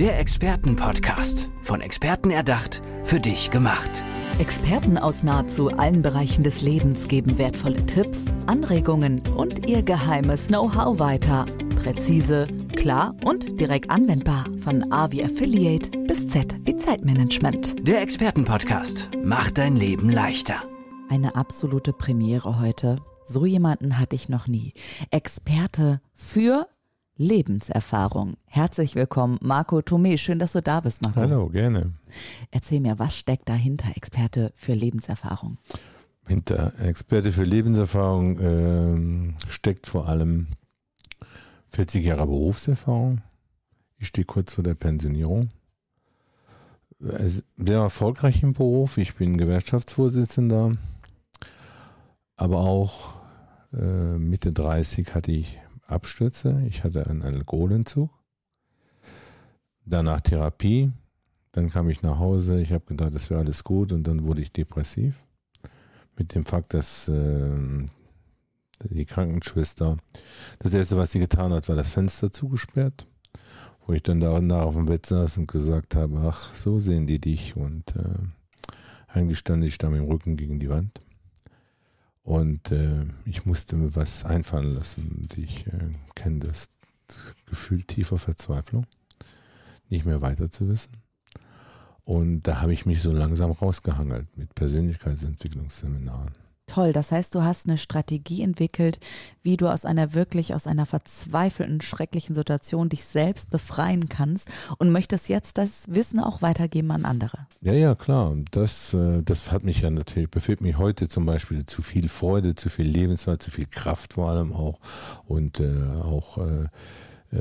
Der Expertenpodcast. Von Experten erdacht, für dich gemacht. Experten aus nahezu allen Bereichen des Lebens geben wertvolle Tipps, Anregungen und ihr geheimes Know-how weiter. Präzise, klar und direkt anwendbar. Von A wie Affiliate bis Z wie Zeitmanagement. Der Expertenpodcast macht dein Leben leichter. Eine absolute Premiere heute. So jemanden hatte ich noch nie. Experte für Lebenserfahrung. Herzlich willkommen, Marco Thome. Schön, dass du da bist, Marco. Hallo, gerne. Erzähl mir, was steckt dahinter, Experte für Lebenserfahrung? Hinter Experte für Lebenserfahrung äh, steckt vor allem 40 Jahre Berufserfahrung. Ich stehe kurz vor der Pensionierung. Sehr erfolgreich im Beruf. Ich bin Gewerkschaftsvorsitzender. Aber auch äh, Mitte 30 hatte ich Abstürze. Ich hatte einen Alkoholentzug. Danach Therapie. Dann kam ich nach Hause. Ich habe gedacht, das wäre alles gut. Und dann wurde ich depressiv. Mit dem Fakt, dass äh, die Krankenschwester, das erste, was sie getan hat, war das Fenster zugesperrt. Wo ich dann da nach auf dem Bett saß und gesagt habe, ach, so sehen die dich. Und äh, eigentlich stand ich da mit dem Rücken gegen die Wand. Und äh, ich musste mir was einfallen lassen. Und ich äh, kenne das Gefühl tiefer Verzweiflung, nicht mehr weiter zu wissen. Und da habe ich mich so langsam rausgehangelt mit Persönlichkeitsentwicklungsseminaren. Toll, das heißt, du hast eine Strategie entwickelt, wie du aus einer wirklich, aus einer verzweifelten, schrecklichen Situation dich selbst befreien kannst und möchtest jetzt das Wissen auch weitergeben an andere. Ja, ja, klar. Das, äh, das hat mich ja natürlich, befehlt mich heute zum Beispiel zu viel Freude, zu viel Lebensfreude, zu viel Kraft vor allem auch und äh, auch äh,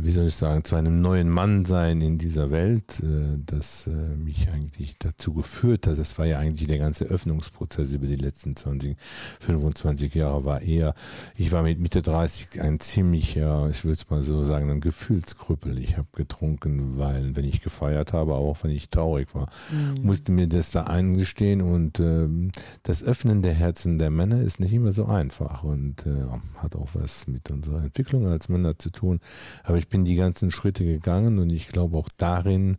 wie soll ich sagen, zu einem neuen Mann sein in dieser Welt, äh, das äh, mich eigentlich dazu geführt hat. Das war ja eigentlich der ganze Öffnungsprozess über die letzten 20, 25 Jahre war eher, ich war mit Mitte 30 ein ziemlicher, ich würde es mal so sagen, ein Gefühlskrüppel. Ich habe getrunken, weil, wenn ich gefeiert habe, auch wenn ich traurig war, mhm. musste mir das da eingestehen und ähm, das Öffnen der Herzen der Männer ist nicht immer so einfach und hat auch was mit unserer Entwicklung als Männer zu tun. Aber aber ich bin die ganzen Schritte gegangen und ich glaube auch darin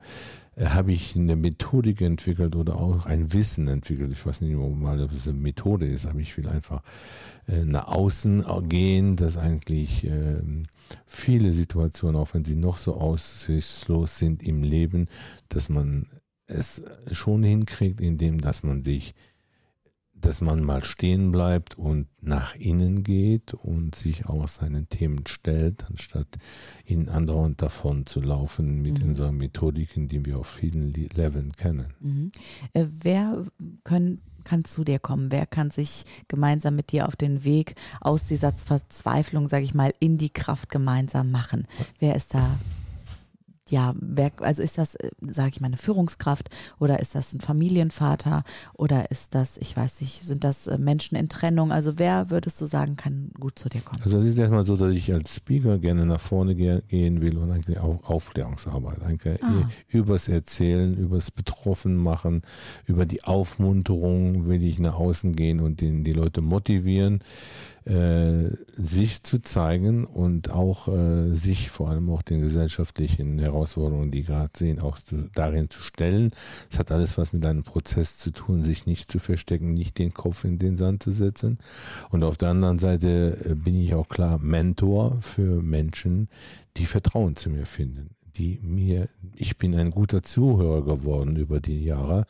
äh, habe ich eine Methodik entwickelt oder auch ein Wissen entwickelt. Ich weiß nicht ob es eine Methode ist, aber ich will einfach äh, nach außen gehen, dass eigentlich äh, viele Situationen, auch wenn sie noch so aussichtslos sind im Leben, dass man es schon hinkriegt, indem dass man sich dass man mal stehen bleibt und nach innen geht und sich auch seinen Themen stellt, anstatt in andauernd davon zu laufen mit mhm. unseren Methodiken, die wir auf vielen Leveln kennen. Mhm. Äh, wer können, kann zu dir kommen? Wer kann sich gemeinsam mit dir auf den Weg aus dieser Verzweiflung, sage ich mal, in die Kraft gemeinsam machen? Wer ist da ja, wer, also ist das, äh, sage ich mal, eine Führungskraft oder ist das ein Familienvater oder ist das, ich weiß nicht, sind das äh, Menschen in Trennung? Also wer würdest du sagen, kann gut zu dir kommen? Also es ist erstmal so, dass ich als Speaker gerne nach vorne gehen will und eigentlich auch Aufklärungsarbeit, eigentlich ah. übers Erzählen, übers Betroffenmachen, über die Aufmunterung will ich nach außen gehen und den, die Leute motivieren äh, sich zu zeigen und auch äh, sich vor allem auch den gesellschaftlichen Herausforderungen, die gerade sehen, auch zu, darin zu stellen. Es hat alles was mit einem Prozess zu tun, sich nicht zu verstecken, nicht den Kopf in den Sand zu setzen. Und auf der anderen Seite äh, bin ich auch klar Mentor für Menschen, die Vertrauen zu mir finden die mir, ich bin ein guter Zuhörer geworden über die Jahre.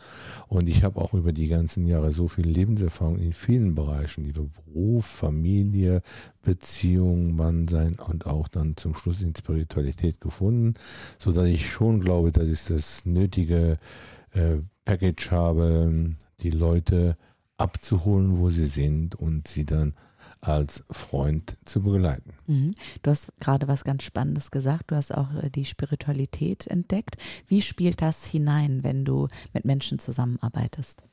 Und ich habe auch über die ganzen Jahre so viel Lebenserfahrung in vielen Bereichen, über Beruf, Familie, Beziehung, Mannsein und auch dann zum Schluss in Spiritualität gefunden, so dass ich schon glaube, dass ich das nötige äh, Package habe, die Leute abzuholen, wo sie sind und sie dann als Freund zu begleiten. Mhm. Du hast gerade was ganz Spannendes gesagt. Du hast auch äh, die Spiritualität entdeckt. Wie spielt das hinein, wenn du mit Menschen zusammenarbeitest?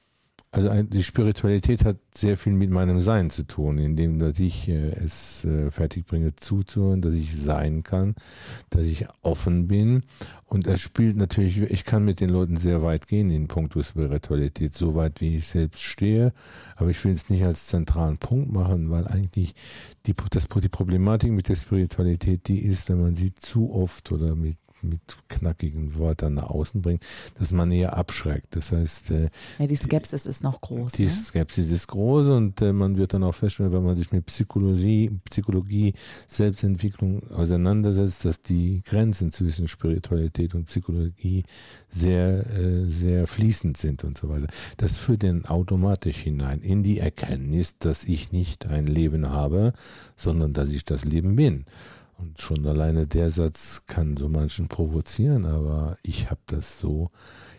Also die Spiritualität hat sehr viel mit meinem Sein zu tun, indem dass ich äh, es äh, fertigbringe zuzuhören, dass ich sein kann, dass ich offen bin. Und es spielt natürlich, ich kann mit den Leuten sehr weit gehen in puncto Spiritualität, so weit wie ich selbst stehe. Aber ich will es nicht als zentralen Punkt machen, weil eigentlich die, das, die Problematik mit der Spiritualität, die ist, wenn man sie zu oft oder mit mit knackigen Wörtern nach außen bringt, dass man eher abschreckt. Das heißt, äh, ja, die Skepsis die, ist noch groß. Die ne? Skepsis ist groß und äh, man wird dann auch feststellen, wenn man sich mit Psychologie, Psychologie, Selbstentwicklung auseinandersetzt, dass die Grenzen zwischen Spiritualität und Psychologie sehr, äh, sehr fließend sind und so weiter. Das führt dann automatisch hinein in die Erkenntnis, dass ich nicht ein Leben habe, sondern dass ich das Leben bin. Und schon alleine der Satz kann so manchen provozieren, aber ich habe das so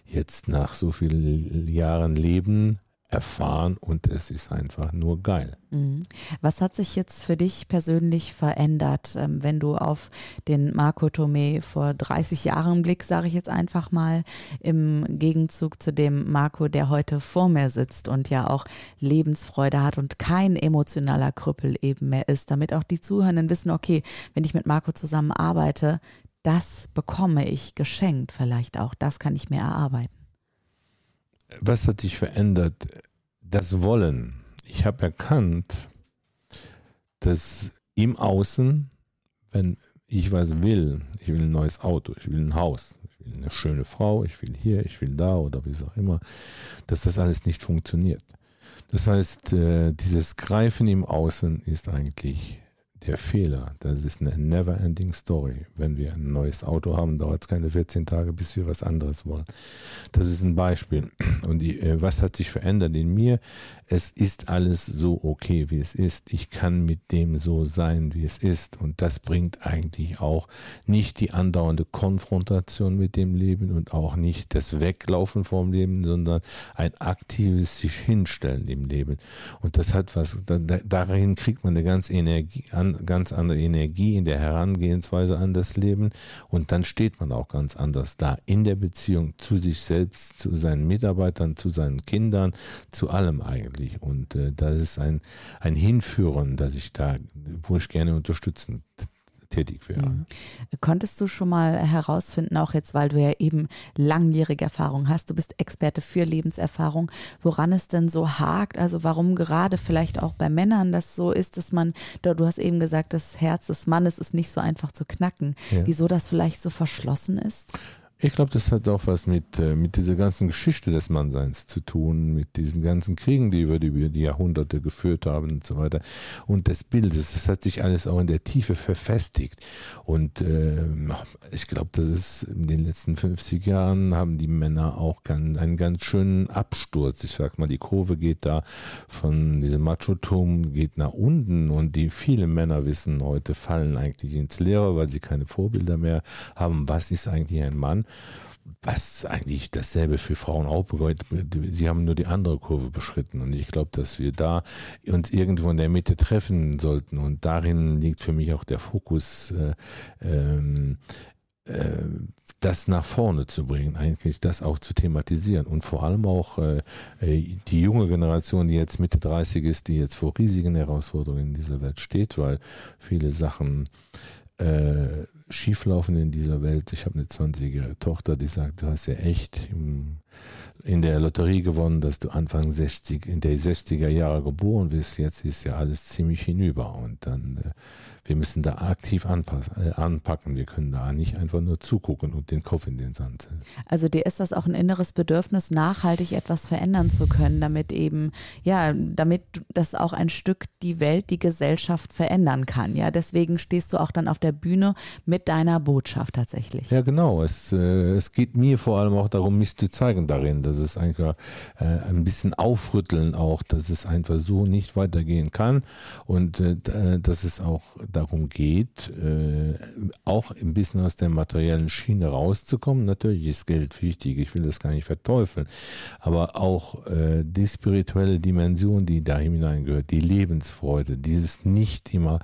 jetzt nach so vielen Jahren Leben erfahren und es ist einfach nur geil. Mhm. Was hat sich jetzt für dich persönlich verändert, ähm, wenn du auf den Marco Tomé vor 30 Jahren blickst, sage ich jetzt einfach mal, im Gegenzug zu dem Marco, der heute vor mir sitzt und ja auch Lebensfreude hat und kein emotionaler Krüppel eben mehr ist, damit auch die Zuhörenden wissen, okay, wenn ich mit Marco zusammen arbeite, das bekomme ich geschenkt vielleicht auch, das kann ich mir erarbeiten was hat sich verändert? Das Wollen. Ich habe erkannt, dass im Außen, wenn ich was will, ich will ein neues Auto, ich will ein Haus, ich will eine schöne Frau, ich will hier, ich will da oder wie auch immer, dass das alles nicht funktioniert. Das heißt, äh, dieses Greifen im Außen ist eigentlich der Fehler, das ist eine never-ending Story. Wenn wir ein neues Auto haben, dauert es keine 14 Tage, bis wir was anderes wollen. Das ist ein Beispiel. Und die, äh, was hat sich verändert in mir? Es ist alles so okay, wie es ist. Ich kann mit dem so sein, wie es ist. Und das bringt eigentlich auch nicht die andauernde Konfrontation mit dem Leben und auch nicht das Weglaufen vom Leben, sondern ein aktives sich hinstellen im Leben. Und das hat was, darin kriegt man eine ganz Energie an, ganz andere Energie in der Herangehensweise an das Leben und dann steht man auch ganz anders da in der Beziehung zu sich selbst, zu seinen Mitarbeitern, zu seinen Kindern, zu allem eigentlich. Und äh, das ist ein, ein Hinführen, das ich da, wo ich gerne unterstützen tätig wäre. Mhm. Konntest du schon mal herausfinden, auch jetzt, weil du ja eben langjährige Erfahrung hast, du bist Experte für Lebenserfahrung, woran es denn so hakt? Also warum gerade vielleicht auch bei Männern das so ist, dass man, du hast eben gesagt, das Herz des Mannes ist nicht so einfach zu knacken. Ja. Wieso das vielleicht so verschlossen ist? Ich glaube, das hat auch was mit, äh, mit dieser ganzen Geschichte des Mannseins zu tun, mit diesen ganzen Kriegen, die wir über die Jahrhunderte geführt haben und so weiter. Und des Bildes, das hat sich alles auch in der Tiefe verfestigt. Und äh, ich glaube, das ist in den letzten 50 Jahren haben die Männer auch ganz, einen ganz schönen Absturz. Ich sag mal, die Kurve geht da von diesem Machotum geht nach unten und die viele Männer wissen heute fallen eigentlich ins Leere, weil sie keine Vorbilder mehr haben. Was ist eigentlich ein Mann? Was eigentlich dasselbe für Frauen auch bedeutet. Sie haben nur die andere Kurve beschritten. Und ich glaube, dass wir da uns irgendwo in der Mitte treffen sollten. Und darin liegt für mich auch der Fokus, äh, ähm, äh, das nach vorne zu bringen, eigentlich das auch zu thematisieren. Und vor allem auch äh, die junge Generation, die jetzt Mitte 30 ist, die jetzt vor riesigen Herausforderungen in dieser Welt steht, weil viele Sachen äh, schieflaufen in dieser Welt. Ich habe eine 20-jährige Tochter, die sagt, du hast ja echt im, in der Lotterie gewonnen, dass du Anfang 60, in der 60er Jahre geboren bist. Jetzt ist ja alles ziemlich hinüber. Und dann äh, wir müssen da aktiv anpassen, äh, anpacken. Wir können da nicht einfach nur zugucken und den Kopf in den Sand setzen. Also dir ist das auch ein inneres Bedürfnis, nachhaltig etwas verändern zu können, damit eben, ja, damit das auch ein Stück die Welt, die Gesellschaft verändern kann. Ja, deswegen stehst du auch dann auf der Bühne mit deiner Botschaft tatsächlich. Ja, genau. Es, äh, es geht mir vor allem auch darum, mich zu zeigen darin, dass es einfach äh, ein bisschen aufrütteln auch, dass es einfach so nicht weitergehen kann und äh, dass es auch darum geht, äh, auch ein bisschen aus der materiellen Schiene rauszukommen. Natürlich ist Geld wichtig, ich will das gar nicht verteufeln, aber auch äh, die spirituelle Dimension, die da hineingehört, die Lebensfreude, dieses nicht immer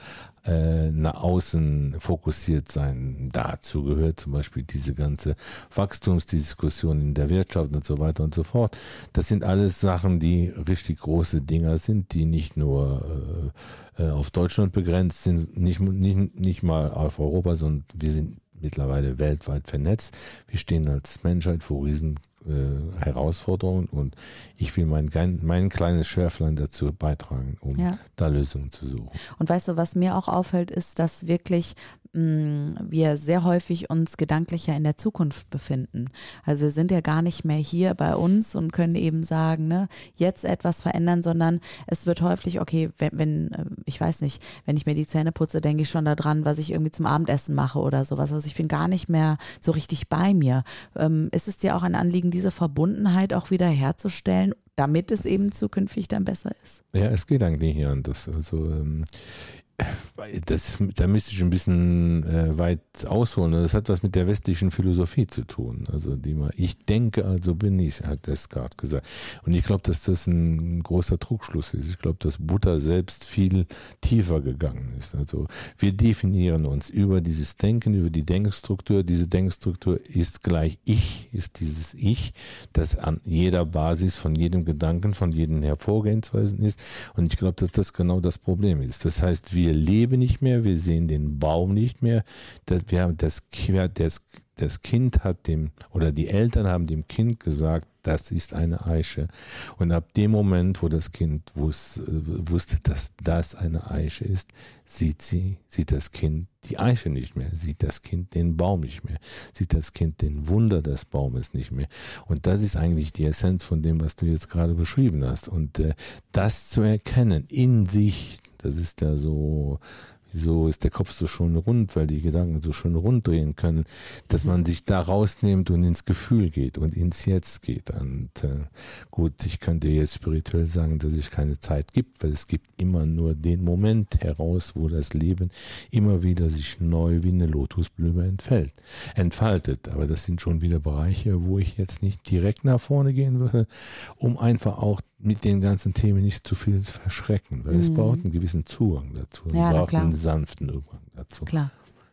äh, nach außen fokussiert sein. Dazu gehört zum Beispiel diese ganze Wachstumsdiskussion in der Wirtschaft und so weiter und so fort. Das sind alles Sachen, die richtig große Dinger sind, die nicht nur äh, äh auf Deutschland begrenzt sind, nicht, nicht, nicht mal auf Europa, sondern wir sind mittlerweile weltweit vernetzt. Wir stehen als Menschheit vor riesen äh, Herausforderungen und ich will mein, mein kleines Schärflein dazu beitragen, um ja. da Lösungen zu suchen. Und weißt du, was mir auch auffällt, ist, dass wirklich Mm, wir sehr häufig uns gedanklicher in der Zukunft befinden. Also wir sind ja gar nicht mehr hier bei uns und können eben sagen, ne, jetzt etwas verändern, sondern es wird häufig, okay, wenn, wenn äh, ich weiß nicht, wenn ich mir die Zähne putze, denke ich schon daran, was ich irgendwie zum Abendessen mache oder sowas. Also ich bin gar nicht mehr so richtig bei mir. Ähm, ist es dir auch ein Anliegen, diese Verbundenheit auch wieder herzustellen, damit es eben zukünftig dann besser ist? Ja, es geht eigentlich hier anders. Also ähm, das, da müsste ich ein bisschen äh, weit ausholen. Das hat was mit der westlichen Philosophie zu tun. Also die mal, ich denke, also bin ich, hat Descartes gesagt. Und ich glaube, dass das ein großer Trugschluss ist. Ich glaube, dass Buddha selbst viel tiefer gegangen ist. Also wir definieren uns über dieses Denken, über die Denkstruktur. Diese Denkstruktur ist gleich Ich, ist dieses Ich, das an jeder Basis von jedem Gedanken, von jedem Hervorgehensweisen ist. Und ich glaube, dass das genau das Problem ist. Das heißt, wir wir leben nicht mehr, wir sehen den Baum nicht mehr. Das, wir haben das, das, das Kind hat dem, oder die Eltern haben dem Kind gesagt, das ist eine Eiche. Und ab dem Moment, wo das Kind wus, wusste, dass das eine Eiche ist, sieht sie, sieht das Kind die Eiche nicht mehr, sieht das Kind den Baum nicht mehr, sieht das Kind den Wunder des Baumes nicht mehr. Und das ist eigentlich die Essenz von dem, was du jetzt gerade beschrieben hast. Und äh, das zu erkennen in sich, das ist ja so, wieso ist der Kopf so schön rund, weil die Gedanken so schön rund drehen können, dass man sich da rausnimmt und ins Gefühl geht und ins Jetzt geht. Und äh, gut, ich könnte jetzt spirituell sagen, dass es keine Zeit gibt, weil es gibt immer nur den Moment heraus, wo das Leben immer wieder sich neu wie eine Lotusblume entfällt, entfaltet. Aber das sind schon wieder Bereiche, wo ich jetzt nicht direkt nach vorne gehen würde, um einfach auch mit den ganzen Themen nicht zu viel verschrecken, weil mhm. es braucht einen gewissen Zugang dazu. Es ja, braucht einen sanften Übergang dazu. Klar.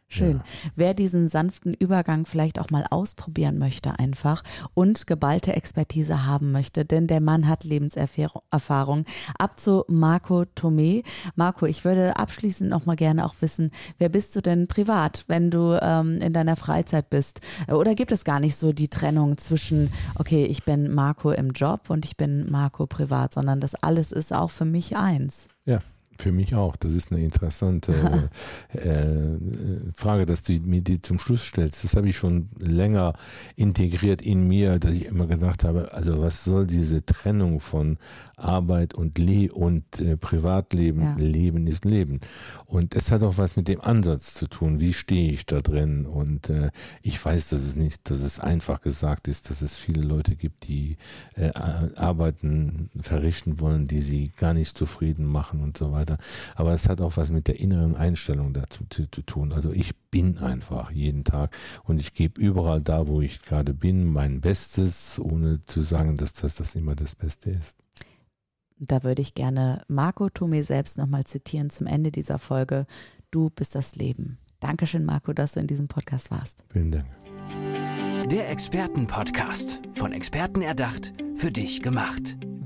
Schön. Ja. Wer diesen sanften Übergang vielleicht auch mal ausprobieren möchte einfach und geballte Expertise haben möchte, denn der Mann hat Lebenserfahrung. Ab zu Marco Tomé. Marco, ich würde abschließend noch mal gerne auch wissen, wer bist du denn privat, wenn du ähm, in deiner Freizeit bist? Oder gibt es gar nicht so die Trennung zwischen, okay, ich bin Marco im Job und ich bin Marco privat, sondern das alles ist auch für mich eins? Ja, für mich auch. Das ist eine interessante äh, Frage, dass du mir die zum Schluss stellst. Das habe ich schon länger integriert in mir, dass ich immer gedacht habe, also was soll diese Trennung von Arbeit und Le und äh, Privatleben? Ja. Leben ist Leben. Und es hat auch was mit dem Ansatz zu tun. Wie stehe ich da drin? Und äh, ich weiß, dass es nicht, dass es einfach gesagt ist, dass es viele Leute gibt, die äh, Arbeiten verrichten wollen, die sie gar nicht zufrieden machen und so weiter weiter. Aber es hat auch was mit der inneren Einstellung dazu zu, zu tun. Also ich bin einfach jeden Tag und ich gebe überall da, wo ich gerade bin, mein Bestes, ohne zu sagen, dass das, das immer das Beste ist. Da würde ich gerne Marco Tome selbst nochmal zitieren zum Ende dieser Folge. Du bist das Leben. Dankeschön, Marco, dass du in diesem Podcast warst. Vielen Dank. Der Expertenpodcast. Von Experten erdacht, für dich gemacht.